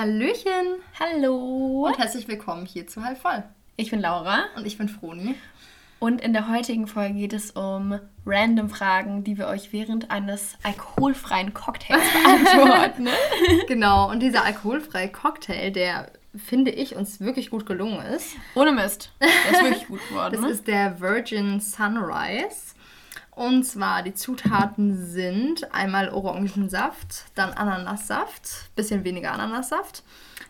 Hallöchen Hallo. und herzlich willkommen hier zu Halb voll. Ich bin Laura Und ich bin Froni. und in der heutigen Folge geht es um random Fragen, die wir euch während eines alkoholfreien Cocktails beantworten. Genau, und dieser alkoholfreie Cocktail, der finde ich uns wirklich gut gelungen ist. Ohne Mist. Der ist wirklich gut geworden. Das ne? ist der Virgin Sunrise. Und zwar die Zutaten sind einmal Orangensaft, dann Ananassaft, bisschen weniger Ananassaft,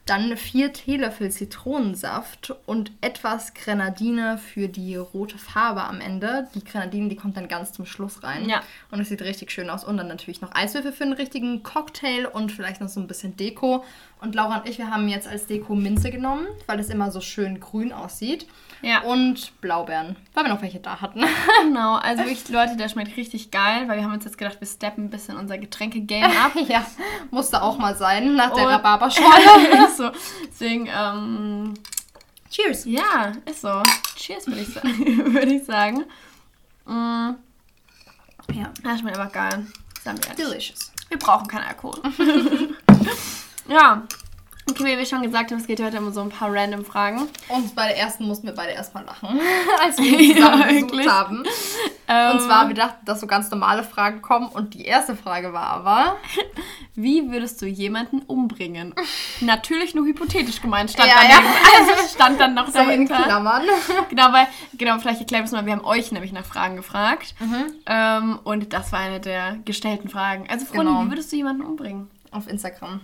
dann vier Teelöffel Zitronensaft und etwas Grenadine für die rote Farbe am Ende. Die Grenadine, die kommt dann ganz zum Schluss rein. Ja. Und es sieht richtig schön aus. Und dann natürlich noch Eiswürfel für einen richtigen Cocktail und vielleicht noch so ein bisschen Deko. Und Laura und ich, wir haben jetzt als Deko Minze genommen, weil es immer so schön grün aussieht. Ja. Und Blaubeeren, weil wir noch welche da hatten. genau, also wirklich, Leute, der schmeckt richtig geil, weil wir haben uns jetzt gedacht, wir steppen ein bisschen unser Getränke-Game ab. ja, musste auch mal sein nach der Rhabarberschorle. so. Deswegen, ähm, Cheers. ja, ist so. Cheers, würde ich, sa würde ich sagen. Mm, Ja. das schmeckt einfach geil. Delicious. Wir brauchen keinen Alkohol. Ja. Okay, wie wir schon gesagt haben, es geht heute um so ein paar random Fragen. Und bei der ersten mussten wir beide erstmal lachen, als wir ihn zusammen Ja, gesucht haben. Ähm, Und zwar, wir dachten, dass so ganz normale Fragen kommen. Und die erste Frage war aber... wie würdest du jemanden umbringen? Natürlich nur hypothetisch gemeint, stand, Ja, dann, ja. also stand dann noch So in dahinter. Klammern. Genau, weil, genau, vielleicht erklären wir es mal, wir haben euch nämlich nach Fragen gefragt. Mhm. Ähm, und das war eine der gestellten Fragen. Also, Froni, Genau. wie würdest du jemanden umbringen? Auf Instagram.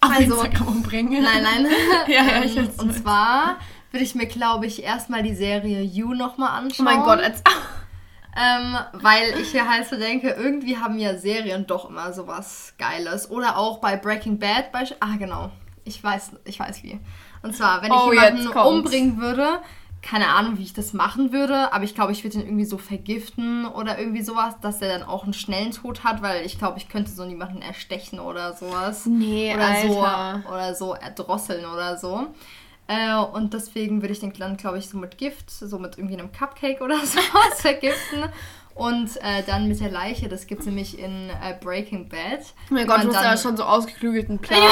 Auf Also- Instagram umbringen? Nein, nein. Ja, ja, ich Ähm, Und zwar würde ich mir, glaube ich, erstmal die Serie You nochmal Oh anschauen. mein Gott, als. Ähm, weil ich hier halt so denke, irgendwie haben ja Serien doch immer sowas Geiles. Oder auch bei Breaking Bad. Bei, ah, genau. Ich weiß, ich weiß wie. Und zwar, wenn ich Oh, jemanden umbringen würde, keine Ahnung, wie ich das machen würde, aber ich glaube, ich würde ihn irgendwie so vergiften oder irgendwie sowas, dass er dann auch einen schnellen Tod hat, weil ich glaube, ich könnte so niemanden erstechen oder sowas. Nee, oder Alter. so oder so erdrosseln oder so. Äh, und deswegen würde ich den dann, glaube ich, so mit Gift, so mit irgendwie einem Cupcake oder sowas vergiften. Und äh, dann mit der Leiche, das gibt es nämlich in äh, Breaking Bad. Oh mein Gott, du hast ja schon so ausgeklügelten Plan.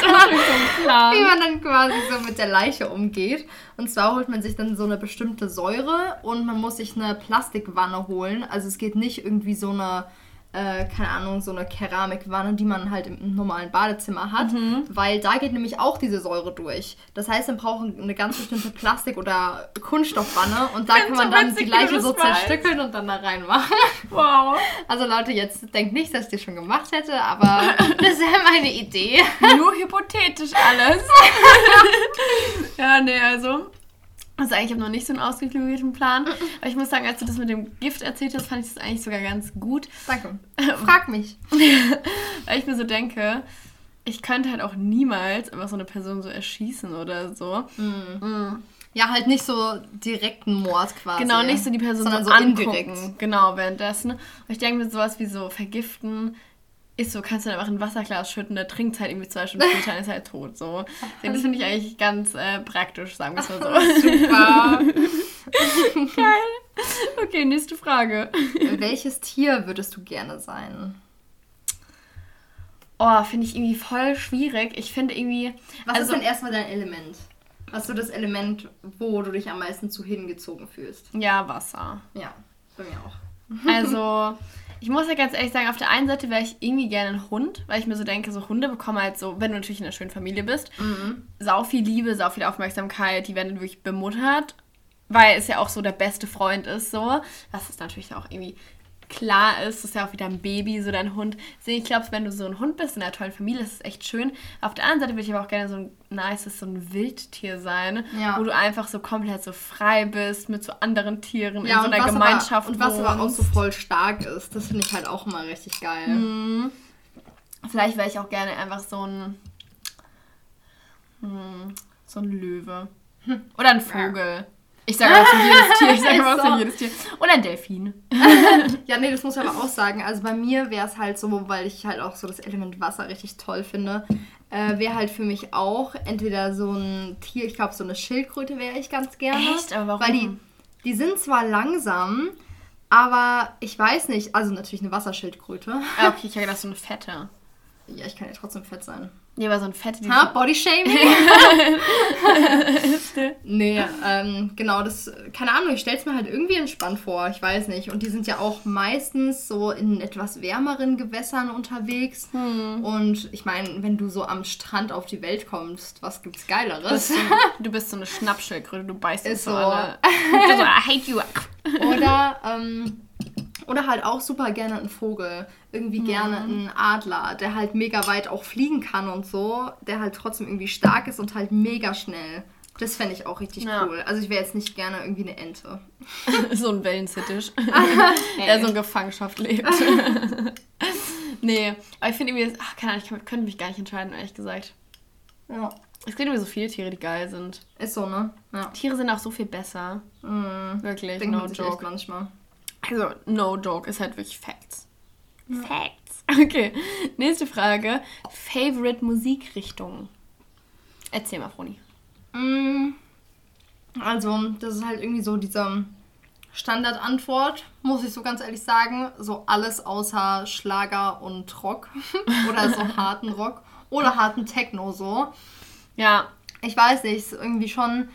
So Plan. wie man dann quasi so mit der Leiche umgeht. Und zwar holt man sich dann so eine bestimmte Säure und man muss sich eine Plastikwanne holen. Also es geht nicht irgendwie so eine, äh, keine Ahnung, so eine Keramikwanne, die man halt im normalen Badezimmer hat, weil da geht nämlich auch diese Säure durch. Das heißt, man braucht eine ganz bestimmte Plastik- oder Kunststoffwanne und da kann man dann die wie du Leiche das so zerstückeln und dann da reinmachen. Wow. Also Leute, jetzt denkt nicht, dass ich das schon gemacht hätte, aber das wäre meine Idee. Nur hypothetisch alles. ja, nee, also. Also eigentlich habe ich noch nicht so einen ausgeklügelten Plan. Aber ich muss sagen, als du das mit dem Gift erzählt hast, fand ich das eigentlich sogar ganz gut. Danke. Frag mich. Weil ich mir so denke, ich könnte halt auch niemals einfach so eine Person so erschießen oder so. Ja, halt nicht so direkten Mord quasi. Genau, nicht so die Person sondern so so angucken. indirekt. Genau, währenddessen. Und ich denke mir sowas wie so vergiften ist so, kannst du dann einfach in ein Wasserglas schütten, der trinkt halt irgendwie zwei Stunden später und ist halt tot. So. Das finde ich eigentlich ganz äh, praktisch, sagen wir es mal so. Super. Geil. Okay, nächste Frage. Welches Tier würdest du gerne sein? Oh, finde ich irgendwie voll schwierig. Ich finde irgendwie. Was also, ist denn erstmal dein Element? Was ist so das Element, wo du dich am meisten zu hingezogen fühlst? Ja, Wasser. Ja, bei mir auch. Also, ich muss ja ganz ehrlich sagen, auf der einen Seite wäre ich irgendwie gerne ein Hund, weil ich mir so denke, so Hunde bekommen halt so, wenn du natürlich in einer schönen Familie bist, sau viel Liebe, sau viel Aufmerksamkeit, die werden wirklich bemuttert, weil es ja auch so der beste Freund ist, so. Was ist natürlich auch irgendwie klar ist, das ist ja auch wieder ein Baby, so dein Hund. Deswegen, ich glaube, wenn du so ein Hund bist in einer tollen Familie, ist es echt schön. Auf der anderen Seite würde ich aber auch gerne so ein nices, so ein Wildtier sein, Ja. wo du einfach so komplett so frei bist mit so anderen Tieren in so einer Gemeinschaft aber, und was aber auch so voll stark ist, das finde ich halt auch immer richtig geil. Mhm. Vielleicht wäre ich auch gerne einfach so ein. Hm, so ein Löwe. Oder ein Vogel. Ich sage auch so jedes Tier. Ich sage auch so jedes Tier. Oder ein Delfin. Ja, nee, das muss ich aber auch sagen. Also bei mir wäre es halt so, weil ich halt auch so das Element Wasser richtig toll finde, äh, wäre halt für mich auch entweder so ein Tier, ich glaube so eine Schildkröte wäre ich ganz gerne. Echt? Aber warum? Weil die, die sind zwar langsam, aber ich weiß nicht, also natürlich eine Wasserschildkröte. Ah, okay, ich habe gedacht, so eine fette. Ja, ich kann ja trotzdem fett sein. Nee, aber so ein Fette, die Ha, Bodyshaming? nee, ähm, genau, das, keine Ahnung, ich stell's mir halt irgendwie entspannt vor, ich weiß nicht. Und die sind ja auch meistens so in etwas wärmeren Gewässern unterwegs. Hm. Und ich meine, wenn du so am Strand auf die Welt kommst, was gibt's Geileres? du, du bist so eine Schnappschildkröte, du beißt uns so so. alle. Du so, I hate you. Oder, ähm, oder halt auch super gerne ein Vogel. Irgendwie gerne ein Adler, der halt mega weit auch fliegen kann und so. Der halt trotzdem irgendwie stark ist und halt mega schnell. Das fände ich auch richtig Ja. cool. Also ich wäre jetzt nicht gerne irgendwie eine Ente. so ein Wellensittich, der so in Gefangenschaft lebt. nee, aber ich finde irgendwie, ach, keine Ahnung, ich kann- könnte mich gar nicht entscheiden, ehrlich gesagt. Ja. Es gibt irgendwie so viele Tiere, die geil sind. Ist so, ne? Ja. Tiere sind auch so viel besser. Mhm. Wirklich, Denkt no man joke. manchmal. Also, no joke, ist halt wirklich Facts. Facts. Okay, nächste Frage. Favorite Musikrichtung? Erzähl mal, Froni. Mm, Also, das ist halt irgendwie so diese Standardantwort, muss ich so ganz ehrlich sagen. So alles außer Schlager und Rock. Oder so harten Rock. Oder harten Techno so. Ja, Ich weiß nicht, ist irgendwie schon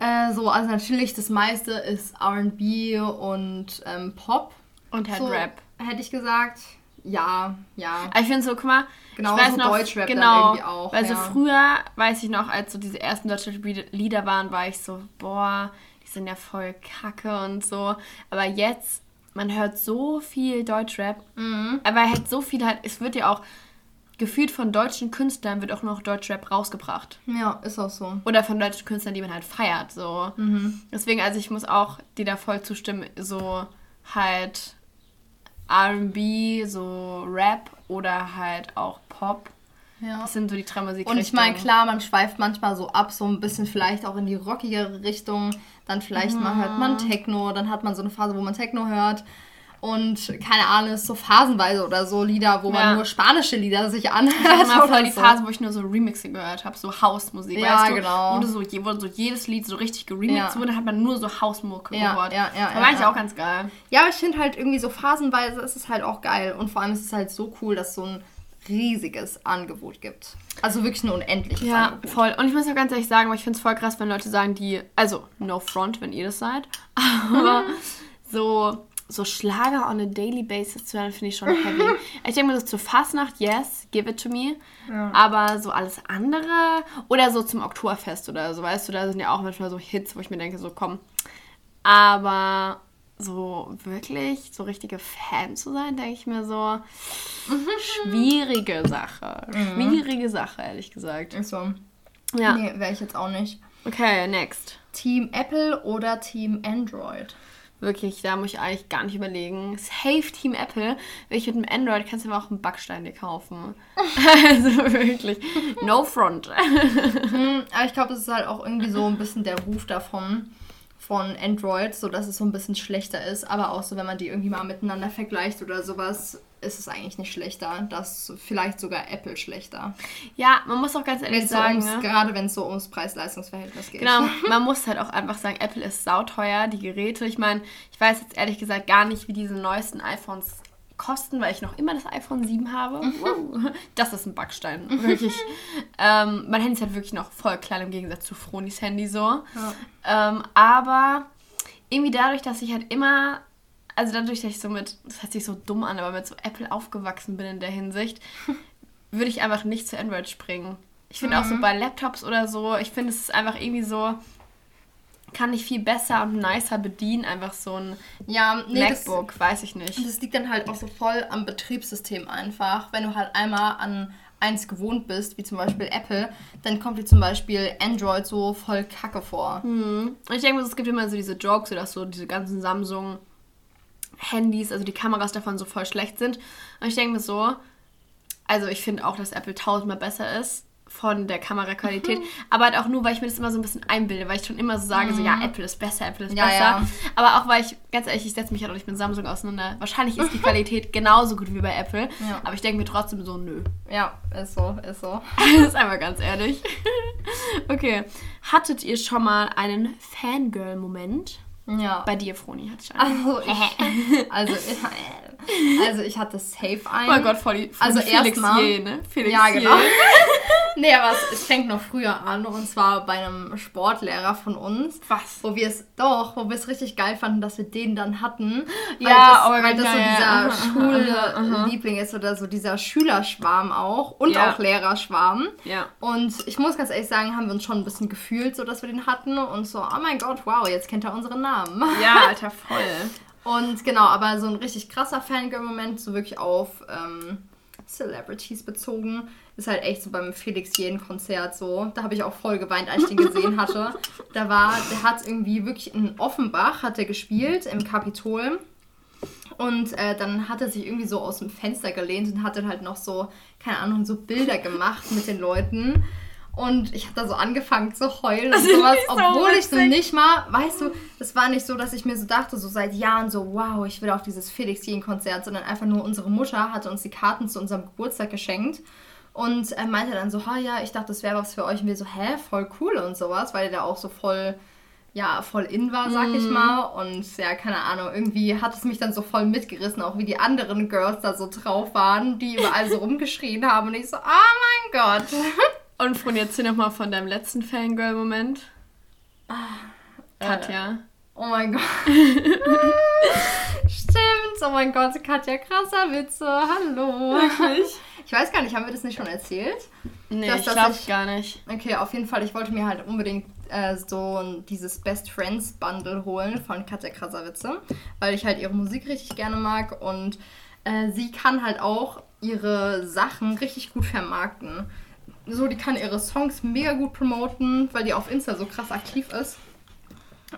äh, so. Also, natürlich, das meiste ist RB und ähm, Pop. und halt so, Rap. Hätte ich gesagt. Ja, ja. Aber ich finde so, guck mal, Genau, ich weiß so noch, Deutschrap genau, irgendwie auch, Weil so ja. früher, weiß ich noch, als so diese ersten Deutschrap-Lieder waren, war ich so, boah, die sind ja voll kacke und so. Aber jetzt, man hört so viel Deutschrap, Mhm. aber halt so viel halt, es wird ja auch gefühlt von deutschen Künstlern wird auch noch Deutschrap rausgebracht. Ja, ist auch so. Oder von deutschen Künstlern, die man halt feiert, so. Mhm. Deswegen, also ich muss auch dir da voll zustimmen, so halt R&B, so Rap oder halt auch Pop. Ja. Das sind so die drei Musikrichtungen. Und ich meine, klar, man schweift manchmal so ab, so ein bisschen vielleicht auch in die rockigere Richtung. Dann vielleicht mal hört man Techno, dann hat man so eine Phase, wo man Techno hört. Und keine Ahnung, ist so phasenweise oder so Lieder, wo man Ja. nur spanische Lieder sich Ich anhört. hatte mal voll die so. Phase, wo ich nur so Remixe gehört habe, so Hausmusik, Ja, weißt du? genau. Du so, wo so jedes Lied so richtig geremixed Ja. wurde, hat man nur so Hausmucke Ja, gehört. ja, ja, Da ja, war ich ja. auch ganz geil. Ja, aber ich finde halt irgendwie so phasenweise ist es halt auch geil. Und vor allem ist es halt so cool, dass es so ein riesiges Angebot gibt. Also wirklich ein unendliches Ja, Angebot. voll. Und ich muss auch ganz ehrlich sagen, aber ich finde es voll krass, wenn Leute sagen, die, also no front, wenn ihr das seid, aber so, so Schlager on a daily basis zu hören, finde ich schon heavy. ich denke mir so zur Fastnacht, yes, give it to me. Aber so alles andere oder so zum Oktoberfest oder so, weißt du, da sind ja auch manchmal so Hits, wo ich mir denke, so komm. Aber so wirklich, so richtige Fan zu sein, denke ich mir so, schwierige Sache. Schwierige Sache, ehrlich gesagt. Ist so. Ja. Nee, wäre ich jetzt auch nicht. Okay, next. Team Apple oder Team Android? Wirklich, da muss ich eigentlich gar nicht überlegen. Safe Team Apple. Wenn ich mit dem Android kannst du aber auch einen Backstein dir kaufen. also wirklich. No front. Hm, aber ich glaube, es ist halt auch irgendwie so ein bisschen der Ruf davon, von Android, so dass es so ein bisschen schlechter ist. Aber auch so, wenn man die irgendwie mal miteinander vergleicht oder sowas, ist es eigentlich nicht schlechter. Das ist vielleicht sogar Apple schlechter. Ja, man muss auch ganz ehrlich Wenn's so sagen, ums, ne? Gerade wenn es so ums Preis-Leistungs-Verhältnis geht. Genau, man muss halt auch einfach sagen, Apple ist sauteuer, die Geräte. Ich meine, ich weiß jetzt ehrlich gesagt gar nicht, wie diese neuesten iPhones kosten, weil ich noch immer das iPhone 7 habe. Wow. Das ist ein Backstein, wirklich. ähm, mein Handy ist halt wirklich noch voll klein im Gegensatz zu Fronis Handy so. Ähm, aber irgendwie dadurch, dass ich halt immer, also dadurch, dass ich so mit, das hört sich so dumm an, aber mit so Apple aufgewachsen bin in der Hinsicht, würde ich einfach nicht zu Android springen. Ich finde auch so bei Laptops oder so, ich finde es ist einfach irgendwie so, kann ich viel besser und nicer bedienen, einfach so ein Ja, nee, das, MacBook, weiß ich nicht. das liegt dann halt auch so voll am Betriebssystem einfach. Wenn du halt einmal an eins gewohnt bist, wie zum Beispiel Apple, dann kommt dir zum Beispiel Android so voll kacke vor. Und ich denke, es gibt immer so diese Jokes, dass so diese ganzen Samsung-Handys, also die Kameras davon so voll schlecht sind. Und ich denke mir so, also ich finde auch, dass Apple tausendmal besser ist von der Kameraqualität, Mhm. aber halt auch nur, weil ich mir das immer so ein bisschen einbilde, weil ich schon immer so sage, so ja, Apple ist besser, Apple ist Mhm. Ja, besser. ja. Aber auch, weil ich, ganz ehrlich, ich setze mich halt auch nicht mit Samsung auseinander. Wahrscheinlich ist die Qualität genauso gut wie bei Apple, Ja. aber ich denke mir trotzdem so, nö. Ja, ist so, ist so. Das ist einfach ganz ehrlich. Okay. Hattet ihr schon mal einen Fangirl-Moment? Ja. Bei dir, Froni, hatte ich einen. Also ich, also ich, Also ich hatte safe ein. Oh mein Gott, voll voll Also Felix erstmal- ne? Felix Ja, genau. Nee, aber es, es fängt noch früher an und zwar bei einem Sportlehrer von uns. Was? Wo wir es doch, wo wir es richtig geil fanden, dass wir den dann hatten. Weil Ja, das, oh weil das so ja, ja. dieser aha. Schulliebling ist oder so dieser Schülerschwarm auch und Ja. auch Lehrerschwarm. Ja. Und ich muss ganz ehrlich sagen, haben wir uns schon ein bisschen gefühlt, so dass wir den hatten und so, oh mein Gott, wow, jetzt kennt er unseren Namen. Ja, Alter, voll. Und genau, aber so ein richtig krasser Fangirl-Moment, so wirklich auf ähm, Celebrities bezogen, ist halt echt so beim Felix Jähn-Konzert so. Da habe ich auch voll geweint, als ich den gesehen hatte. Da war, der hat irgendwie wirklich in Offenbach, hat er gespielt, im Kapitol. Und äh, dann hat er sich irgendwie so aus dem Fenster gelehnt und hat dann halt noch so, keine Ahnung, so Bilder gemacht mit den Leuten. Und ich habe da so angefangen zu heulen und sowas, so obwohl ich so nicht mal, weißt du, das war nicht so, dass ich mir so dachte, so seit Jahren so, wow, ich will auf dieses Felix Jähn-Konzert, sondern einfach nur unsere Mutter hatte uns die Karten zu unserem Geburtstag geschenkt und er meinte dann so, ha ja, ich dachte, das wäre was für euch. Und wir so, hä, voll cool und sowas, weil der auch so voll, ja, voll in war, sag ich mal. Und ja, keine Ahnung, irgendwie hat es mich dann so voll mitgerissen, auch wie die anderen Girls da so drauf waren, die überall so rumgeschrien haben. Und ich so, oh mein Gott. Und Fron, erzähl noch mal von deinem letzten Fangirl-Moment. Katja. Oh mein Gott. Stimmt, oh mein Gott, Katja, krasser Witze, hallo. Wirklich? Ich weiß gar nicht, haben wir das nicht schon erzählt? Nee, Dass ich das glaube gar nicht. Okay, auf jeden Fall, ich wollte mir halt unbedingt äh, so ein- dieses Best Friends Bundle holen von Katja Krasavice, weil ich halt ihre Musik richtig gerne mag und äh, sie kann halt auch ihre Sachen richtig gut vermarkten. So, die kann ihre Songs mega gut promoten, weil die auf Insta so krass aktiv ist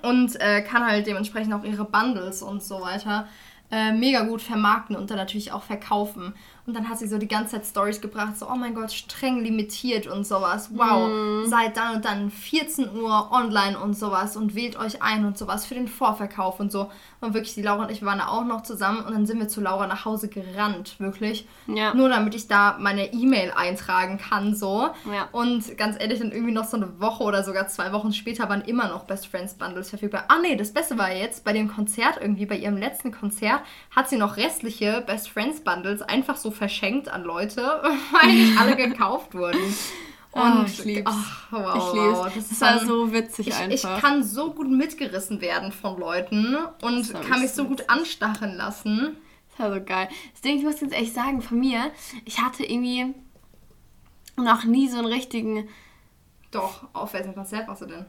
und äh, kann halt dementsprechend auch ihre Bundles und so weiter äh, mega gut vermarkten und dann natürlich auch verkaufen. Und dann hat sie so die ganze Zeit Stories gebracht, so, oh mein Gott, streng limitiert und sowas. Wow, seid dann und dann 14 Uhr online und sowas und wählt euch ein und sowas für den Vorverkauf und so. Und wirklich, die Laura und ich waren da auch noch zusammen und dann sind wir zu Laura nach Hause gerannt, wirklich. Ja. Nur damit ich da meine E-Mail eintragen kann, so. Ja. Und ganz ehrlich, dann irgendwie noch so eine Woche oder sogar zwei Wochen später waren immer noch Best Friends Bundles verfügbar. Ah nee, das Beste war jetzt, bei dem Konzert irgendwie, bei ihrem letzten Konzert, hat sie noch restliche Best Friends Bundles einfach so verschenkt an Leute, weil nicht alle gekauft wurden. Oh, ich lieb's. ach, wow, ich lieb's. wow, das ist war dann- so witzig ich, einfach. ich kann so gut mitgerissen werden von Leuten und kann mich so gut anstacheln lassen. Das war so geil. Das Ding, ich muss jetzt echt sagen, von mir, ich hatte irgendwie noch nie so einen richtigen Doch, auf welchem Konzert warst du denn?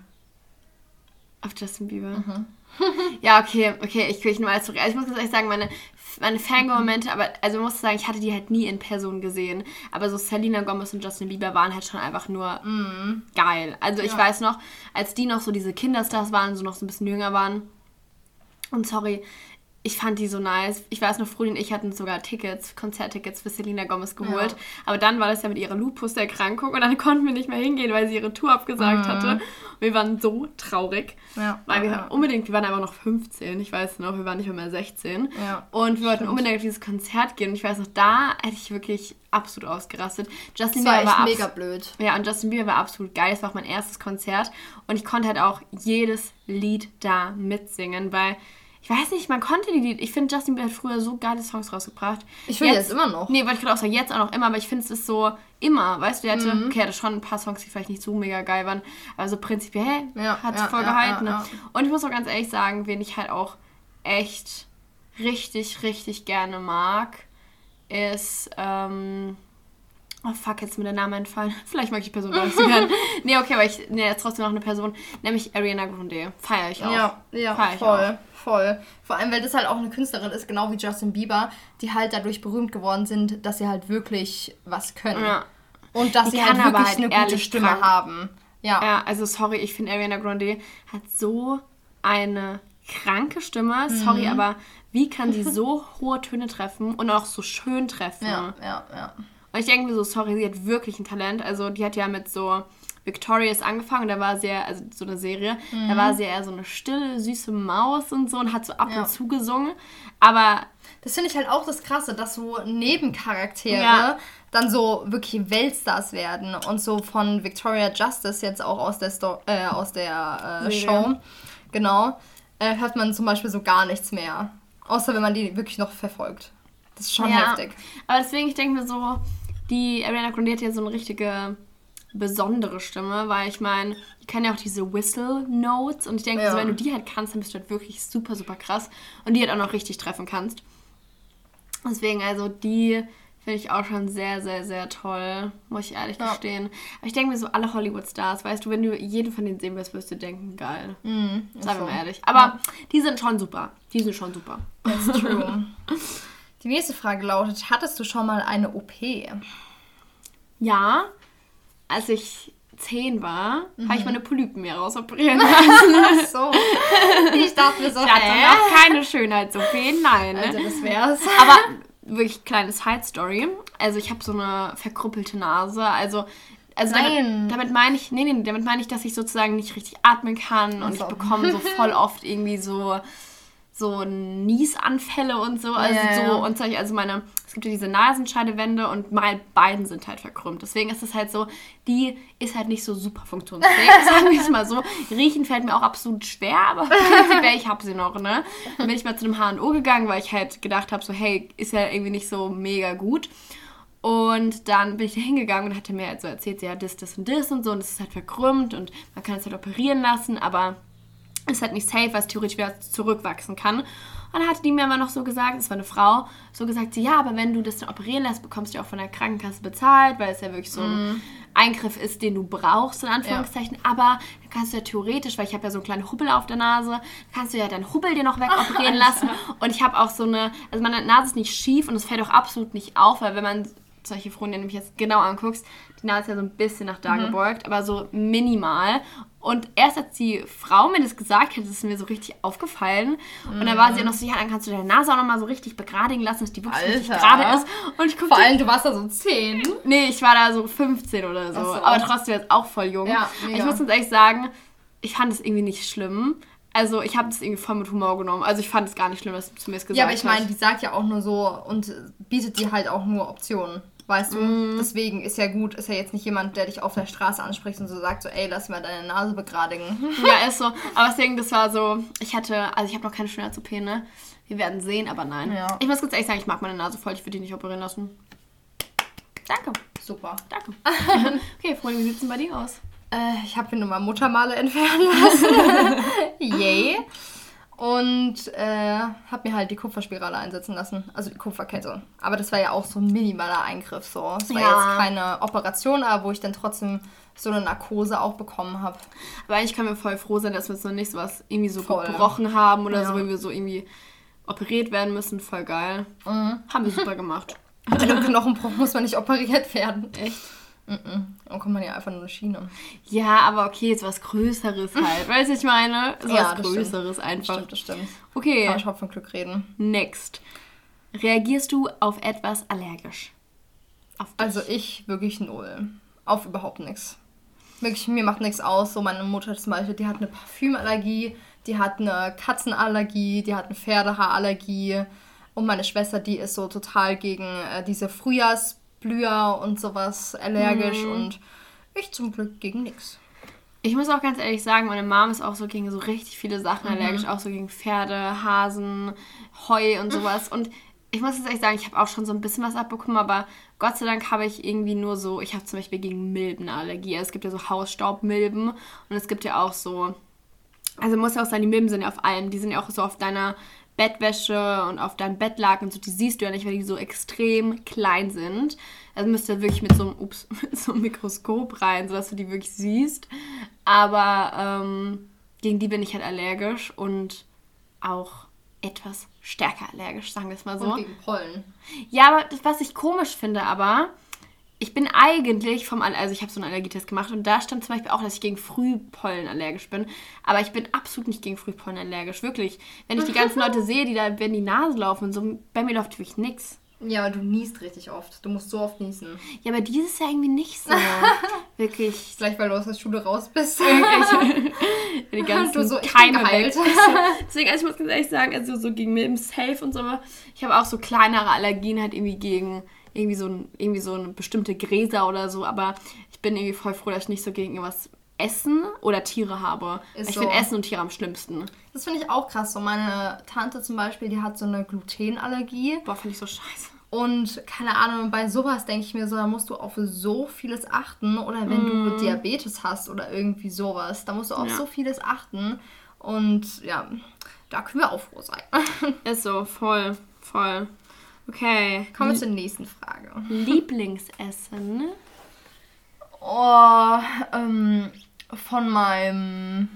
auf Justin Bieber. Mhm. ja, okay, okay, ich kriege nur. Also ich muss ganz ehrlich sagen, meine, meine Fangirl-Momente, aber also ich muss sagen, ich hatte die halt nie in Person gesehen. Aber so Selena Gomez und Justin Bieber waren halt schon einfach nur geil. Also ich. Ja. weiß noch, als die noch so diese Kinderstars waren, so noch so ein bisschen jünger waren. Und sorry, ich fand die so nice. Ich weiß noch, Frudi und ich hatten sogar Tickets, Konzerttickets für Selena Gomez geholt. Ja. Aber dann war das ja mit ihrer Lupus-Erkrankung und dann konnten wir nicht mehr hingehen, weil sie ihre Tour abgesagt hatte. Und wir waren so traurig. Mhm. Ja, Weil wir ja. unbedingt, wir waren aber noch 15, ich weiß noch, wir waren nicht mehr, mehr 16. Ja, und wir wollten unbedingt auf dieses Konzert gehen. Und ich weiß noch, da hätte ich wirklich absolut ausgerastet. Justin Das war Bieber echt war mega blöd. ja, und Justin Bieber war absolut geil. Es war auch mein erstes Konzert. Und ich konnte halt auch jedes Lied da mitsingen, weil ich weiß nicht, man konnte die Lied. Ich finde, Justin Bieber hat früher so geile Songs rausgebracht. Ich finde jetzt immer noch. Nee, wollte ich gerade auch sagen, jetzt auch noch immer, aber ich finde es ist so immer, weißt du, der hatte, Mhm. okay, er hatte schon ein paar Songs, die vielleicht nicht so mega geil waren, aber so prinzipiell hey, Ja, hat es ja, voll ja, gehalten. ne? Und ich muss auch ganz ehrlich sagen, wen ich halt auch echt richtig, richtig gerne mag, ist, ähm, oh fuck, jetzt ist mir der Name entfallen. Vielleicht mag ich die Person gar nicht so gern. Nee, okay, aber ich, nee, jetzt trotzdem noch eine Person, nämlich Ariana Grande. Feier ich auch. Ja, ja, Feier ich voll, voll. Vor allem, weil das halt auch eine Künstlerin ist, genau wie Justin Bieber, die halt dadurch berühmt geworden sind, dass sie halt wirklich was können. Ja. Und dass Die sie halt wirklich halt eine gute Stimme krank. haben. Ja. Ja, also sorry, ich finde Ariana Grande hat so eine kranke Stimme. Mhm. Sorry, aber wie kann sie so hohe Töne treffen und auch so schön treffen? Ja, ja, ja. Und ich denke mir so, sorry, sie hat wirklich ein Talent. Also die hat ja mit so Victorious angefangen, da war sie ja, also so eine Serie, da war sie eher so eine stille, süße Maus und so und hat so ab Ja. und zu gesungen. Aber Das finde ich halt auch das Krasse, dass so Nebencharaktere Ja. dann so wirklich Weltstars werden und so von Victoria Justice jetzt auch aus der, Sto äh, aus der äh. Show, genau, äh, hört man zum Beispiel so gar nichts mehr. Außer wenn man die wirklich noch verfolgt. Das ist schon ja, heftig. Aber deswegen, ich denke mir so, die Ariana Grande hat ja so eine richtige besondere Stimme, weil ich meine, die kann ja auch diese Whistle Notes und ich denke, ja. also, wenn du die halt kannst, dann bist du halt wirklich super, super krass und die halt auch noch richtig treffen kannst. Deswegen, also die finde ich auch schon sehr, sehr, sehr toll, muss ich ehrlich ja. gestehen. Aber ich denke mir so, alle Hollywood-Stars, weißt du, wenn du jeden von denen sehen wirst, wirst du denken, geil. Mm, Sagen wir mal ehrlich. Aber ja. die sind schon super. Die sind schon super. That's true. die nächste Frage lautet, hattest du schon mal eine OP? Ja, als ich zehn war, mhm. habe ich meine Polypen mir rausoperieren lassen. Ach so. Ich dachte mir so, ich hatte hä? noch keine Schönheits-OP, nein. Also das wär's. Aber wirklich kleine Side-Story. Also ich habe so eine verkrüppelte Nase. Also, also Nein. damit, damit meine ich, nee, nee, damit meine ich, dass ich sozusagen nicht richtig atmen kann und also. ich bekomme so voll oft irgendwie so so Niesanfälle und so. Also yeah. so und solche, also meine, es gibt ja diese Nasenscheidewände und meine beiden sind halt verkrümmt. Deswegen ist es halt so, die ist halt nicht so super funktionsfähig, sagen wir es mal so. Riechen fällt mir auch absolut schwer, aber prinzipiell, ich habe sie noch, ne? Dann bin ich mal zu einem HNO gegangen, weil ich halt gedacht habe, so, hey, ist ja irgendwie nicht so mega gut. Und dann bin ich da hingegangen und hatte mir halt so erzählt, ja, das, das und das und so und das ist halt verkrümmt und man kann es halt operieren lassen, aber ist halt nicht safe, weil es theoretisch wieder zurückwachsen kann. Und dann hatte die mir immer noch so gesagt, es war eine Frau, so gesagt, ja, aber wenn du das dann operieren lässt, bekommst du auch von der Krankenkasse bezahlt, weil es ja wirklich so ein mm. Eingriff ist, den du brauchst, in Anführungszeichen. Ja. Aber dann kannst du ja theoretisch, weil ich habe ja so einen kleinen Hubbel auf der Nase, kannst du ja deinen Hubbel dir noch wegoperieren lassen. Und ich habe auch so eine, also meine Nase ist nicht schief und es fällt auch absolut nicht auf, weil wenn man solche Freunde nämlich jetzt genau anguckst, die Nase ist ja so ein bisschen nach da mhm. gebeugt, aber so minimal. Und erst als die Frau mir das gesagt hat, ist es mir so richtig aufgefallen. Mhm. Und dann war sie ja noch so, ja, dann kannst du deine Nase auch nochmal so richtig begradigen lassen, dass die wirklich Alter. richtig gerade ist. Und ich Vor allem, du warst da so 10. Nee, ich war da so 15 oder so. so. Aber trotzdem jetzt auch voll jung. Ja, ich muss ganz ehrlich sagen, ich fand es irgendwie nicht schlimm. Also ich habe das irgendwie voll mit Humor genommen. Also ich fand es gar nicht schlimm, dass du mir das gesagt hast. Ja, aber ich meine, die sagt ja auch nur so und bietet dir halt auch nur Optionen. Weißt du? Mm. Deswegen ist ja gut, ist ja jetzt nicht jemand, der dich auf der Straße anspricht und so sagt, so, ey, lass mal deine Nase begradigen. Ja, ist so. Aber deswegen, das war so, ich hatte, also ich habe noch keine Schönheits-OP, ne? Wir werden sehen, aber nein. Ja. Ich muss ganz ehrlich sagen, ich mag meine Nase voll, ich würde die nicht operieren lassen. Danke. Super. Danke. okay, Freunde, wie sieht es denn bei dir aus? Äh, ich habe mir nur mal Muttermale entfernen lassen. Yay. Und äh, habe mir halt die Kupferspirale einsetzen lassen, also die Kupferkette. Aber das war ja auch so ein minimaler Eingriff. So. Es war ja. jetzt keine Operation, aber wo ich dann trotzdem so eine Narkose auch bekommen habe. Aber eigentlich kann mir voll froh sein, dass wir jetzt noch nicht so was irgendwie so voll. gebrochen haben oder ja. so, wenn wir so irgendwie operiert werden müssen. Voll geil. Mhm. Haben wir super gemacht. Bei einem Knochenbruch muss man nicht operiert werden. Echt? Mhm. Dann kommt man ja einfach nur eine Schiene. Ja, aber okay, jetzt was Größeres halt. weißt du, ich meine? So ja, was Größeres stimmt. einfach. Das stimmt, das stimmt. Okay. Kann ich von Glück reden. Next. Reagierst du auf etwas allergisch? Auf also ich wirklich null. Auf überhaupt nichts. Wirklich, mir macht nichts aus. So meine Mutter zum Beispiel, die hat eine Parfümallergie, die hat eine Katzenallergie, die hat eine Pferdehaarallergie. Und meine Schwester, die ist so total gegen äh, diese Frühjahrs- Blüher und sowas allergisch mhm. und ich zum Glück gegen nichts. Ich muss auch ganz ehrlich sagen, meine Mom ist auch so gegen so richtig viele Sachen mhm. allergisch, auch so gegen Pferde, Hasen, Heu und sowas. Und ich muss jetzt ehrlich sagen, ich habe auch schon so ein bisschen was abbekommen, aber Gott sei Dank habe ich irgendwie nur so, ich habe zum Beispiel gegen Milben eine Allergie. Es gibt ja so Hausstaubmilben und es gibt ja auch so, also muss ja auch sein, die Milben sind ja auf allem, die sind ja auch so auf deiner Bettwäsche und auf deinem Bettlaken und so, die siehst du ja nicht, weil die so extrem klein sind. Also müsst ihr wirklich mit so einem, ups, mit so einem Mikroskop rein, sodass du die wirklich siehst. Aber ähm, gegen die bin ich halt allergisch und auch etwas stärker allergisch, sagen wir es mal so. Und gegen Pollen. Ja, aber das, was ich komisch finde, aber ich bin eigentlich vom, also ich habe so einen Allergietest gemacht und da stand zum Beispiel auch, dass ich gegen Frühpollen allergisch bin. Aber ich bin absolut nicht gegen Frühpollen allergisch, wirklich. Wenn ich die ganzen Leute sehe, die da wenn die Nase laufen und so, bei mir läuft wirklich nichts. Ja, aber du niest richtig oft. Du musst so oft niesen. Ja, aber dieses Jahr irgendwie nicht so. Wirklich. Vielleicht, weil du aus der Schule raus bist. die ganzen so, Keime weg. Deswegen, also ich muss ganz ehrlich sagen, also so gegen Milben safe und so. Ich habe auch so kleinere Allergien halt irgendwie gegen irgendwie so, ein, irgendwie so eine bestimmte Gräser oder so, aber ich bin irgendwie voll froh, dass ich nicht so gegen irgendwas Essen oder Tiere habe. Ist ich so. finde Essen und Tiere am schlimmsten. Das finde ich auch krass. So meine Tante zum Beispiel, die hat so eine Glutenallergie. Boah, finde ich so scheiße. Und keine Ahnung, bei sowas denke ich mir so, da musst du auf so vieles achten. Oder wenn du Diabetes hast oder irgendwie sowas, da musst du auf Ja. so vieles achten. Und ja, da können wir auch froh sein. Ist so, voll, voll. Okay. Kommen wir zur nächsten Frage. Lieblingsessen. Oh, ähm, von meinem,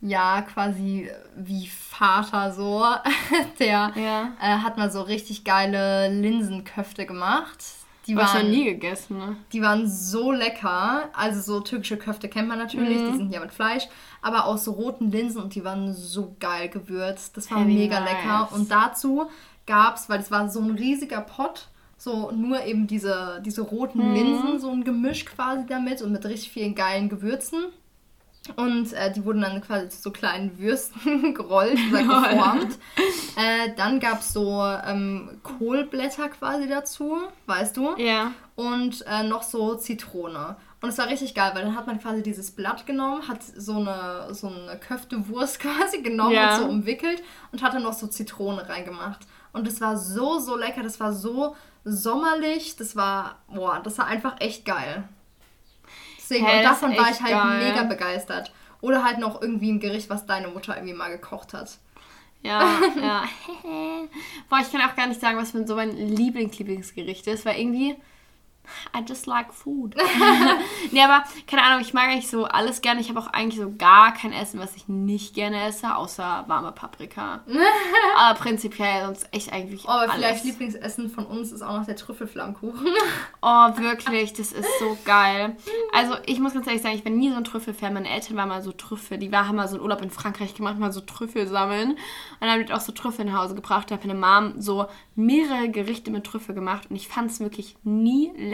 ja, quasi wie Vater so. Der Ja. äh, hat mal so richtig geile Linsenköfte gemacht. Die Hab ich noch waren, nie gegessen, ne? die waren so lecker. Also so türkische Köfte kennt man natürlich, Mhm. die sind ja mit Fleisch, aber aus so roten Linsen und die waren so geil gewürzt. Das war wie mega nice. lecker. Und dazu gab's, weil es war so ein riesiger Pot, so nur eben diese, diese roten Mhm. Linsen, so ein Gemisch quasi damit und mit richtig vielen geilen Gewürzen. Und äh, die wurden dann quasi zu so kleinen Würsten gerollt oder geformt. äh, dann gab es so ähm, Kohlblätter quasi dazu, weißt du? Ja. Und äh, noch so Zitrone. Und es war richtig geil, weil dann hat man quasi dieses Blatt genommen, hat so eine, so eine Köftewurst quasi genommen Ja. und so umwickelt und hat dann noch so Zitrone reingemacht. Und es war so, so lecker, das war so sommerlich, das war, boah, das war einfach echt geil. Deswegen, Hä, und davon war ich halt geil. mega begeistert. Oder halt noch irgendwie ein Gericht, was deine Mutter irgendwie mal gekocht hat. Ja, ja. Boah, ich kann auch gar nicht sagen, was mein, so mein Lieblings-Lieblingsgericht ist, weil irgendwie. I just like food. nee, aber keine Ahnung, ich mag eigentlich so alles gerne. Ich habe auch eigentlich so gar kein Essen, was ich nicht gerne esse, außer warme Paprika. aber prinzipiell sonst echt eigentlich Oh, aber alles. vielleicht Lieblingsessen von uns ist auch noch der Trüffelflammkuchen. Oh, wirklich, das ist so geil. Also, ich muss ganz ehrlich sagen, ich bin nie so ein Trüffelfan. Meine Eltern waren mal so Trüffel. Die war, haben mal so einen Urlaub in Frankreich gemacht, mal so Trüffel sammeln. Und dann haben die auch so Trüffel nach Hause gebracht. Da hat meine Mom so mehrere Gerichte mit Trüffel gemacht. Und ich fand es wirklich nie lecker.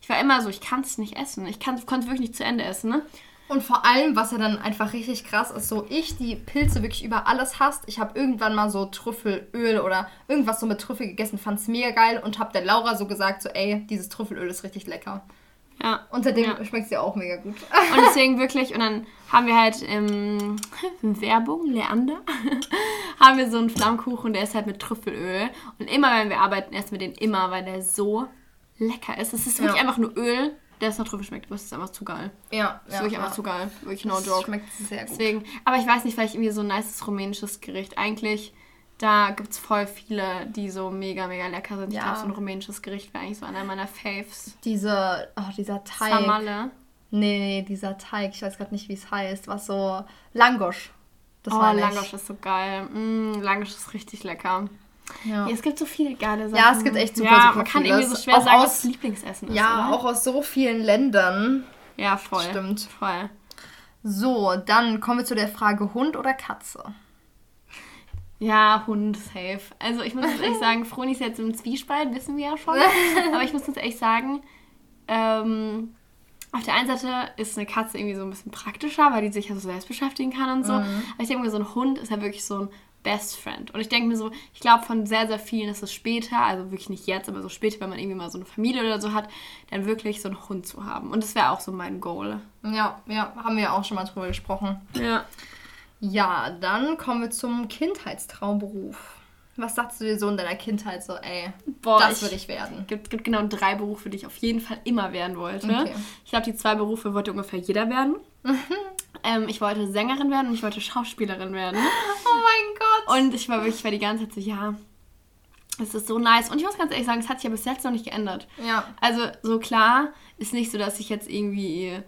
Ich war immer so, ich kann es nicht essen. Ich konnte es wirklich nicht zu Ende essen. Ne? Und vor allem, was ja dann einfach richtig krass ist, so ich, die Pilze wirklich über alles hasst. Ich habe irgendwann mal so Trüffelöl oder irgendwas so mit Trüffel gegessen, fand es mega geil und habe der Laura so gesagt, so ey, dieses Trüffelöl ist richtig lecker. Ja. Und seitdem Ja. schmeckt es dir auch mega gut. Und deswegen wirklich, und dann haben wir halt ähm, Werbung, Leander, haben wir so einen Flammkuchen, der ist halt mit Trüffelöl. Und immer, wenn wir arbeiten, essen wir den immer, weil der so lecker ist. Es ist wirklich Ja. einfach nur Öl, der es nach Trüffel schmeckt. Das ist einfach zu geil. Ja, Das ist wirklich einfach zu geil. Wirklich no Das joke. schmeckt sehr gut. Deswegen, aber ich weiß nicht, vielleicht irgendwie so ein nices rumänisches Gericht. Eigentlich, da gibt es voll viele, die so mega, mega lecker sind. Ich Ja. glaube, so ein rumänisches Gericht wäre eigentlich so einer meiner Faves. Diese, oh, dieser Teig. Samale. Nee, nee, dieser Teig, ich weiß gerade nicht, wie es heißt, was so Langosch. Das oh. Langosch ist so geil. Mm, Langosch ist richtig lecker. Ja. Ja, es gibt so viele geile Sachen. Ja, es gibt echt super, ja, super Man kann vieles. irgendwie so schwer Auch sagen, aus- was das Lieblingsessen ist. ja, oder? auch aus so vielen Ländern. Ja, voll. Stimmt. Voll. So, dann kommen wir zu der Frage Hund oder Katze. Ja, Hund safe. Also ich muss jetzt ehrlich sagen, Froni ist jetzt im Zwiespalt, wissen wir ja schon. Aber ich muss jetzt echt sagen, ähm, auf der einen Seite ist eine Katze irgendwie so ein bisschen praktischer, weil die sich ja so selbst beschäftigen kann und so. Aber ich denke mir, so ein Hund ist ja wirklich so ein Best Friend. Und ich denke mir so, ich glaube von sehr, sehr vielen ist es später, also wirklich nicht jetzt, aber so später, wenn man irgendwie mal so eine Familie oder so hat, dann wirklich so einen Hund zu haben. Und das wäre auch so mein Goal. Ja, ja, haben wir ja auch schon mal drüber gesprochen. Ja. Ja, dann kommen wir zum Kindheitstraumberuf. Was sagst du dir so in deiner Kindheit so, ey, Boah, das würde ich werden? Es gibt, gibt genau drei Berufe, die ich auf jeden Fall immer werden wollte. Okay. Ich glaube, die zwei Berufe wollte ungefähr jeder werden. ähm, ich wollte Sängerin werden und ich wollte Schauspielerin werden. Oh mein Gott! Und ich war wirklich, ich war die ganze Zeit so, ja, es ist so nice. Und ich muss ganz ehrlich sagen, es hat sich ja bis jetzt noch nicht geändert. ja, Also, so klar, ist nicht so, dass ich jetzt irgendwie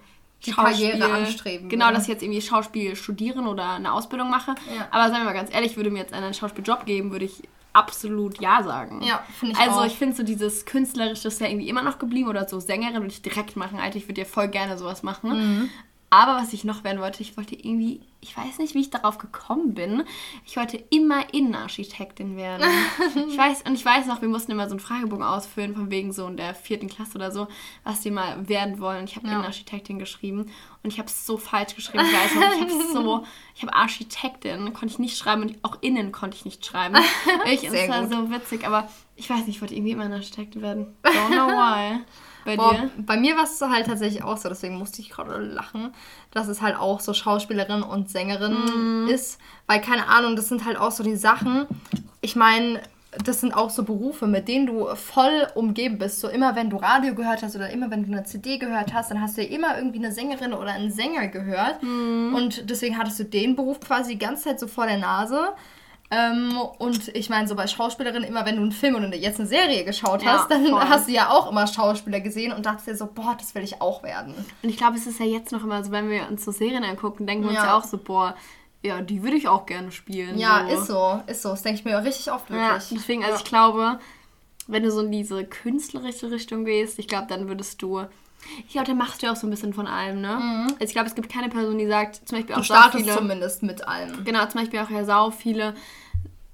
Die Karriere anstreben Genau, würde. dass ich jetzt irgendwie Schauspiel studieren oder eine Ausbildung mache. Ja. Aber sagen wir mal ganz ehrlich, würde mir jetzt einen Schauspieljob geben, würde ich absolut ja sagen. ja, finde ich Also auch. ich finde so dieses Künstlerische ist ja irgendwie immer noch geblieben oder so Sängerin würde ich direkt machen. Alter, ich würde ja voll gerne sowas machen. Mhm. Aber was ich noch werden wollte, ich wollte irgendwie, ich weiß nicht, wie ich darauf gekommen bin. Ich wollte immer Innenarchitektin werden. ich weiß, und ich weiß noch, wir mussten immer so einen Fragebogen ausfüllen, von wegen so in der vierten Klasse oder so, was die mal werden wollen. Ich habe Ja. Innenarchitektin geschrieben und ich habe es so falsch geschrieben. Ich weiß noch, ich habe so, ich habe Architektin, konnte ich nicht schreiben und auch innen konnte ich nicht schreiben. Ich, es war gut. so witzig, aber ich weiß nicht, ich wollte irgendwie immer eine Architektin werden. Don't know why. Bei Boah, dir? bei mir war es halt tatsächlich auch so, deswegen musste ich gerade lachen, dass es halt auch so Schauspielerin und Sängerin Mhm. ist. Weil, keine Ahnung, das sind halt auch so die Sachen. Ich meine, das sind auch so Berufe, mit denen du voll umgeben bist. So immer, wenn du Radio gehört hast oder immer, wenn du eine CD gehört hast, dann hast du ja immer irgendwie eine Sängerin oder einen Sänger gehört. Mhm. Und deswegen hattest du den Beruf quasi die ganze Zeit so vor der Nase. Ähm, und ich meine, so bei Schauspielerinnen, immer wenn du einen Film oder jetzt eine Serie geschaut Ja, hast, dann voll. hast du ja auch immer Schauspieler gesehen und dachtest dir so, boah, das will ich auch werden. Und ich glaube, es ist ja jetzt noch immer so, wenn wir uns so Serien angucken, denken wir uns Ja. ja auch so, boah, ja, die würde ich auch gerne spielen. Ja, so. ist so, ist so. Das denke ich mir richtig oft Ja, wirklich. deswegen, also Ja. ich glaube, wenn du so in diese künstlerische Richtung gehst, ich glaube, dann würdest du. Ich glaube, dann machst du ja auch so ein bisschen von allem, ne? Also ich glaube, es gibt keine Person, die sagt, zum Beispiel auch Du startest viele. zumindest mit allem. Genau, zum Beispiel auch ja sau viele,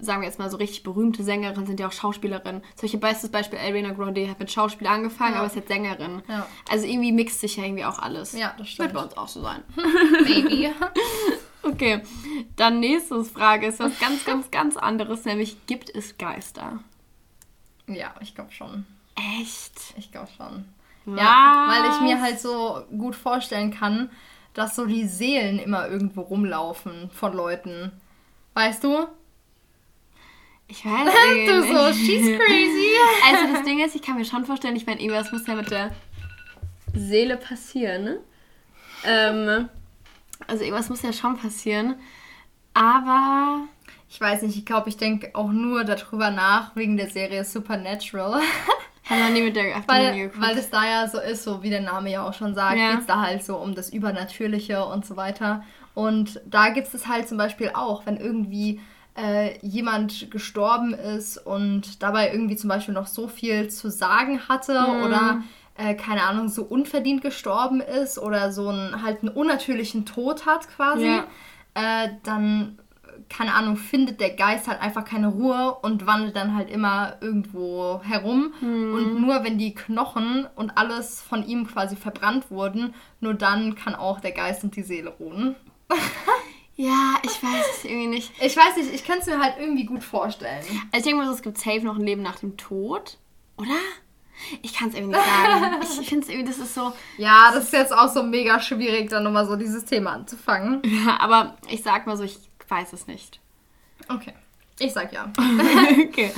sagen wir jetzt mal so richtig berühmte Sängerinnen sind ja auch Schauspielerinnen. Beispiel bestes Beispiel Ariana Grande hat mit Schauspiel angefangen, Ja. aber ist jetzt Sängerin. Ja. Also irgendwie mixt sich ja irgendwie auch alles. Ja, das Wird stimmt. bei uns auch so sein. Baby. Okay, dann nächste Frage ist was ganz, ganz, ganz anderes, nämlich gibt es Geister? ja, ich glaube schon. Echt? Ich glaube schon. Was? Ja, weil ich mir halt so gut vorstellen kann, dass so die Seelen immer irgendwo rumlaufen von Leuten. Weißt du? Ich weiß Du nicht. so, she's crazy. Also das Ding ist, ich kann mir schon vorstellen, ich meine, irgendwas muss ja mit der Seele passieren, ne? Ähm, also irgendwas muss ja schon passieren. Aber Ich weiß nicht, ich glaube, ich denke auch nur darüber nach, wegen der Serie Supernatural. haben wir nie mit der Weil, geguckt. weil es da ja so ist, so wie der Name ja auch schon sagt, Ja. geht es da halt so um das Übernatürliche und so weiter. Und da gibt es halt zum Beispiel auch, wenn irgendwie äh, jemand gestorben ist und dabei irgendwie zum Beispiel noch so viel zu sagen hatte Mhm. oder äh, keine Ahnung, so unverdient gestorben ist oder so einen halt einen unnatürlichen Tod hat quasi, Ja. äh, dann keine Ahnung, findet der Geist halt einfach keine Ruhe und wandelt dann halt immer irgendwo herum. Mhm. Und nur wenn die Knochen und alles von ihm quasi verbrannt wurden, nur dann kann auch der Geist und die Seele ruhen. ja, ich weiß es irgendwie nicht. Ich weiß nicht, ich kann es mir halt irgendwie gut vorstellen. Also ich denke mal, so, es gibt safe noch ein Leben nach dem Tod, oder? Ich kann es irgendwie nicht sagen. ich ich finde es irgendwie, das ist so. Ja, das ist jetzt auch so mega schwierig, dann nochmal so dieses Thema anzufangen. Ja, aber ich sag mal so, ich weiß es nicht. Okay, ich sag ja. okay,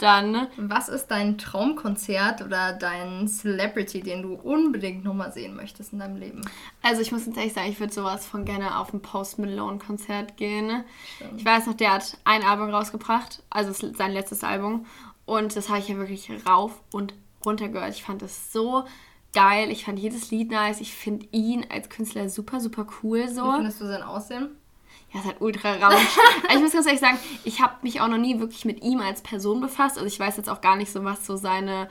dann Was ist dein Traumkonzert oder dein Celebrity, den du unbedingt nochmal sehen möchtest in deinem Leben? Also ich muss jetzt ehrlich sagen, ich würde sowas von gerne auf ein Post Malone Konzert gehen. Stimmt. Ich weiß noch, der hat ein Album rausgebracht, also sein letztes Album. Und das habe ich ja wirklich rauf und runter gehört. Ich fand das so geil. Ich fand jedes Lied nice. Ich finde ihn als Künstler super, super cool Wie so. findest du sein Aussehen? Ja, ist halt ultra ramsch. also ich muss ganz ehrlich sagen, ich habe mich auch noch nie wirklich mit ihm als Person befasst. Also ich weiß jetzt auch gar nicht so, was so seine,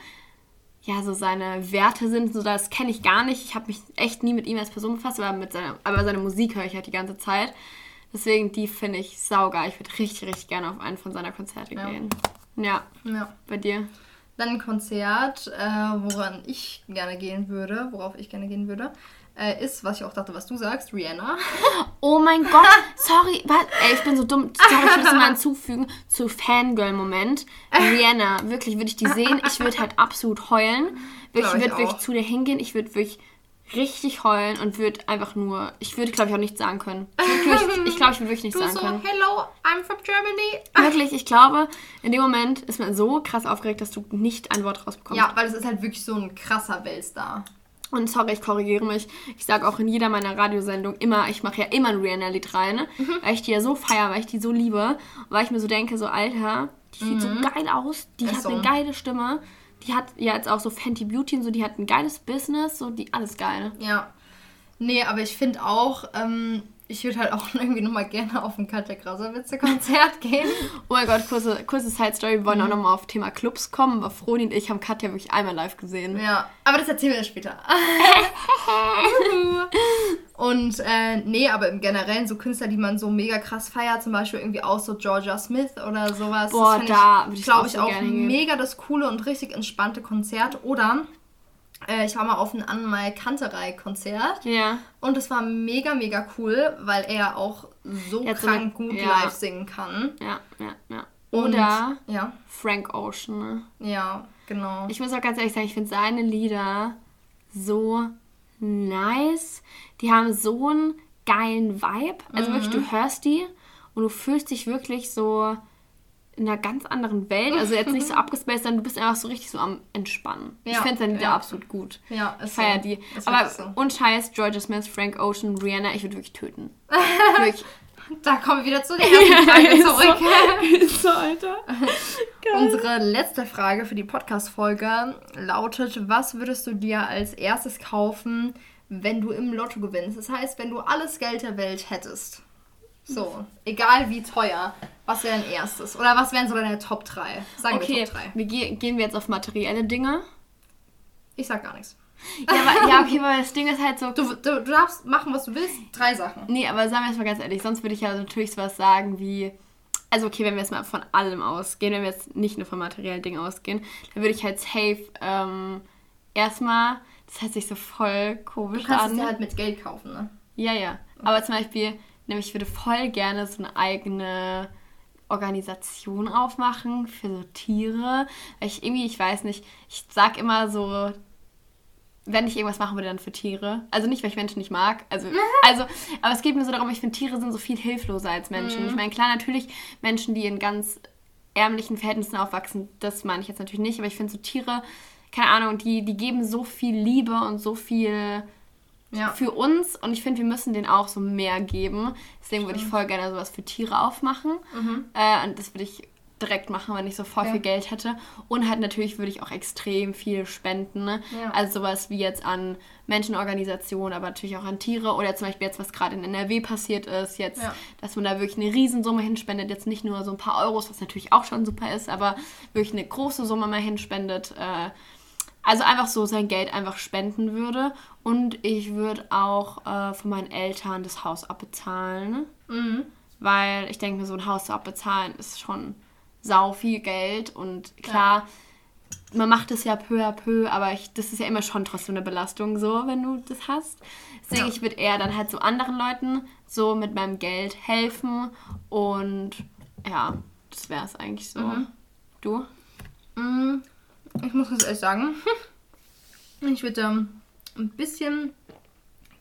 ja, so seine Werte sind. So, das kenne ich gar nicht. Ich habe mich echt nie mit ihm als Person befasst, aber, mit seiner, aber seine Musik höre ich halt die ganze Zeit. Deswegen, die finde ich saugeil. Ich würde richtig, richtig gerne auf einen von seiner Konzerte Ja. gehen. Ja, Ja. bei dir. Dann ein Konzert, äh, woran ich gerne gehen würde, worauf ich gerne gehen würde, äh, ist, was ich auch dachte, was du sagst, Rihanna. Oh mein Gott, sorry, was? Ey, ich bin so dumm. Sorry, ich das mal hinzufügen zu Fangirl-Moment. Rihanna, wirklich, würde ich die sehen, ich würde halt absolut heulen. Wirklich, ich würde wirklich zu dir hingehen, ich würde wirklich richtig heulen und würde einfach nur, ich würde, glaube ich, auch nichts sagen können. Ich glaube, ich, glaub, ich würde wirklich nichts sagen so, können. hello, I'm from Germany. Wirklich, ich glaube, in dem Moment ist man so krass aufgeregt, dass du nicht ein Wort rausbekommst. Ja, weil es ist halt wirklich so ein krasser Weltstar. Und sorry, ich korrigiere mich. Ich sage auch in jeder meiner Radiosendungen immer, ich mache ja immer ein Rihanna-Lied rein, weil ich die ja so feiere, weil ich die so liebe. Weil ich mir so denke, so Alter, die sieht so geil aus, die Ist hat so. eine geile Stimme. Die hat ja jetzt auch so Fenty Beauty und so, die hat ein geiles Business, so die alles geil. Ja. Nee, aber ich finde auch, ähm, ich würde halt auch irgendwie nochmal gerne auf ein Katja Krasowitze-Konzert gehen. Oh mein Gott, kurze, kurze Side-Story. Wir wollen Mhm. auch nochmal auf Thema Clubs kommen, aber Froni und ich haben Katja wirklich einmal live gesehen. Ja, aber das erzählen wir später. Und äh, nee, aber im Generellen so Künstler, die man so mega krass feiert, zum Beispiel irgendwie auch so Georgia Smith oder sowas. Boah, das da würd ich glaube auch ich, so auch gerne hingehen. mega das coole und richtig entspannte Konzert. Oder äh, ich war mal auf ein Anmal Kanterei-Konzert Ja. und es war mega, mega cool, weil er auch so so krank eine- gut ja. live singen kann. Ja, ja, ja. Und- Oder Ja, Frank Ocean, ne? ja, Genau. Ich muss auch ganz ehrlich sagen, ich finde seine Lieder so nice. Die haben so einen geilen Vibe. Also wirklich, Mhm. du hörst die und du fühlst dich wirklich so in einer ganz anderen Welt. Also jetzt nicht so abgespaced, sondern du bist einfach so richtig so am Entspannen. ich Ja, finde seine Lieder ja. absolut gut. Ja, Ich ist feier so. die. Ist Aber so. und Scheiß, Georgia Smith, Frank Ocean, Rihanna, ich würde wirklich töten. wirklich. Da kommen wir wieder zu der ersten Frage zurück. Ist so, Alter. Unsere letzte Frage für die Podcast-Folge lautet: Was würdest du dir als erstes kaufen, wenn du im Lotto gewinnst? Das heißt, wenn du alles Geld der Welt hättest. So, egal wie teuer, was wäre dein erstes? Oder was wären so deine Top 3? Sagen wir Okay, Top 3. wir ge gehen wir jetzt auf materielle Dinge. Ich sag gar nichts. Ja, aber, ja, okay, weil das Ding ist halt so. Du, du, du darfst machen, was du willst. Drei Sachen. Nee, aber sagen wir jetzt mal ganz ehrlich, sonst würde ich ja natürlich sowas sagen wie. Also okay, wenn wir jetzt mal von allem ausgehen, wenn wir jetzt nicht nur von materiellen Dingen ausgehen, dann würde ich halt safe ähm, erstmal, das hört sich so voll komisch Du kannst an. es dir halt mit Geld kaufen, ne? Ja, ja. Aber zum Beispiel, nämlich ich würde voll gerne so eine eigene Organisation aufmachen für so Tiere. Weil ich irgendwie, ich weiß nicht, ich sag immer so, wenn ich irgendwas machen würde, dann für Tiere. Also nicht, weil ich Menschen nicht mag. Also, also aber es geht mir so darum, ich finde, Tiere sind so viel hilfloser als Menschen. Ich meine, klar, natürlich Menschen, die in ganz ärmlichen Verhältnissen aufwachsen, das meine ich jetzt natürlich nicht, aber ich finde so Tiere, keine Ahnung, die, die geben so viel Liebe und so viel Ja. für uns und ich finde, wir müssen denen auch so mehr geben. Deswegen würde ich voll gerne sowas für Tiere aufmachen. Äh, und das würde ich direkt machen, wenn ich so voll Ja. viel Geld hätte. Und halt natürlich würde ich auch extrem viel spenden. Ne? Ja. Also sowas wie jetzt an Menschenorganisationen, aber natürlich auch an Tiere. Oder zum Beispiel jetzt, was gerade in NRW passiert ist, jetzt, Ja. dass man da wirklich eine Riesensumme hinspendet. Jetzt nicht nur so ein paar Euros, was natürlich auch schon super ist, aber wirklich eine große Summe mal hinspendet. Äh, also einfach so sein Geld einfach spenden würde. Und ich würde auch äh, von meinen Eltern das Haus abbezahlen. Mhm. Weil ich denke mir, so ein Haus zu abbezahlen ist schon sau viel Geld. Und klar, man macht es ja peu à peu, aber ich, das ist ja immer schon trotzdem eine Belastung, so, wenn du das hast. Deswegen, Ja. ich würde eher dann halt so anderen Leuten so mit meinem Geld helfen. Und ja, das wäre es eigentlich so. Mhm. Du? Mm, Ich muss ganz ehrlich sagen, ich würde ähm, ein bisschen,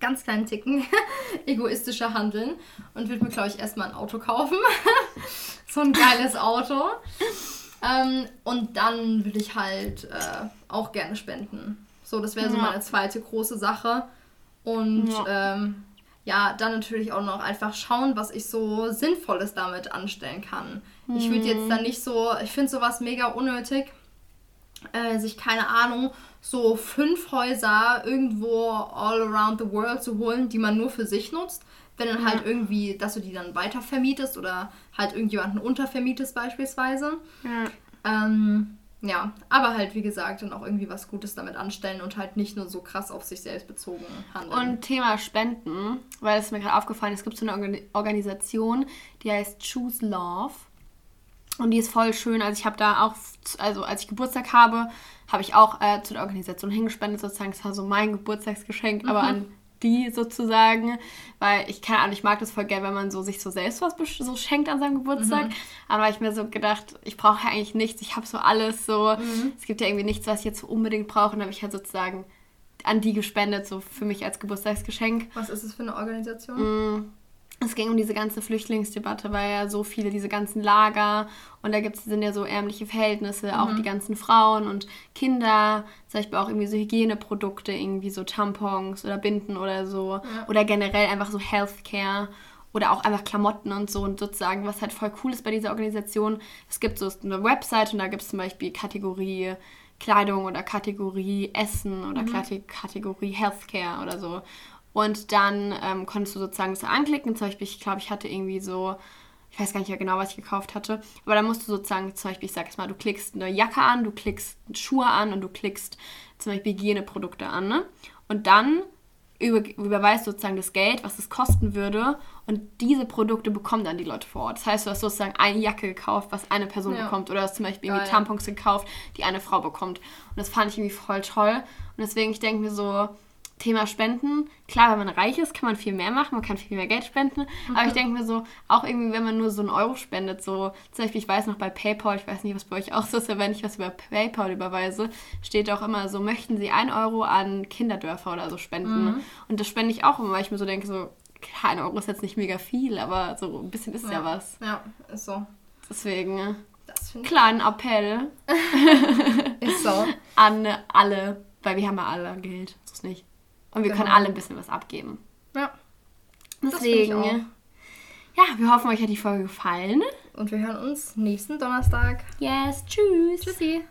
ganz kleinen Ticken, egoistischer handeln und würde mir, glaube ich, erstmal ein Auto kaufen. so ein geiles Auto. Ähm, und dann würde ich halt äh, auch gerne spenden. So, das wäre so Ja. meine zweite große Sache. Und Ja. ähm, ja, dann natürlich auch noch einfach schauen, was ich so Sinnvolles damit anstellen kann. Ich würde jetzt dann nicht so, ich finde sowas mega unnötig, äh, sich keine Ahnung, so fünf Häuser irgendwo all around the world zu holen, die man nur für sich nutzt. Wenn dann halt irgendwie, dass du die dann weiter vermietest oder halt irgendjemanden untervermietest beispielsweise. Ja. Ähm, ja, aber halt wie gesagt dann auch irgendwie was Gutes damit anstellen und halt nicht nur so krass auf sich selbst bezogen handeln. Und Thema Spenden, weil es mir gerade aufgefallen ist, es gibt so eine Organ- Organisation, die heißt Choose Love. Und die ist voll schön. Also ich habe da auch, also als ich Geburtstag habe, habe ich auch äh, zu der Organisation hingespendet sozusagen. Es war so mein Geburtstagsgeschenk, aber an die sozusagen, weil ich keine Ahnung, ich mag das voll gerne, wenn man so sich so selbst was so schenkt an seinem Geburtstag. Aber habe ich mir so gedacht, ich brauche ja eigentlich nichts, ich habe so alles so. Es gibt ja irgendwie nichts, was ich jetzt so unbedingt brauche. Und habe ich halt sozusagen an die gespendet, so für mich als Geburtstagsgeschenk. was ist es für eine Organisation? Es ging um diese ganze Flüchtlingsdebatte, weil ja so viele, diese ganzen Lager und da gibt's, sind ja so ärmliche Verhältnisse, auch die ganzen Frauen und Kinder, zum Beispiel auch irgendwie so Hygieneprodukte, irgendwie so Tampons oder Binden oder so. Oder generell einfach so Healthcare oder auch einfach Klamotten und so und sozusagen, was halt voll cool ist bei dieser Organisation. Es gibt so eine Website und da gibt es zum Beispiel Kategorie Kleidung oder Kategorie Essen oder Kate- Kategorie Healthcare oder so. Und dann ähm, konntest du sozusagen das anklicken. Zum Beispiel, ich glaube, ich hatte irgendwie so, ich weiß gar nicht mehr genau, was ich gekauft hatte. Aber da musst du sozusagen, zum Beispiel, ich sag jetzt mal, du klickst eine Jacke an, du klickst Schuhe an und du klickst zum Beispiel Hygieneprodukte an. Ne? Und dann über, überweist sozusagen das Geld, was es kosten würde. Und diese Produkte bekommen dann die Leute vor Ort. Das heißt, du hast sozusagen eine Jacke gekauft, was eine Person Ja. bekommt. Oder hast zum Beispiel irgendwie Geil. Tampons gekauft, die eine Frau bekommt. Und das fand ich irgendwie voll toll. Und deswegen, ich denke mir so, Thema Spenden, klar, wenn man reich ist, kann man viel mehr machen, man kann viel mehr Geld spenden. Aber ich denke mir so, auch irgendwie, wenn man nur so einen Euro spendet, so zum Beispiel, ich weiß noch bei PayPal, ich weiß nicht, was bei euch auch so ist, aber wenn ich was über PayPal überweise, steht auch immer so, möchten Sie ein Euro an Kinderdörfer oder so spenden. Und das spende ich auch immer, weil ich mir so denke, so, klar, ein Euro ist jetzt nicht mega viel, aber so ein bisschen ist ja, was. Ja, ist so. Deswegen, Das finde kleinen Appell ist so. an alle, weil wir haben ja alle Geld, so ist nicht. Und wir können Genau. alle ein bisschen was abgeben. Ja. Deswegen, ja, wir hoffen, euch hat die Folge gefallen. Und wir hören uns nächsten Donnerstag. Yes, tschüss. Tschüssi.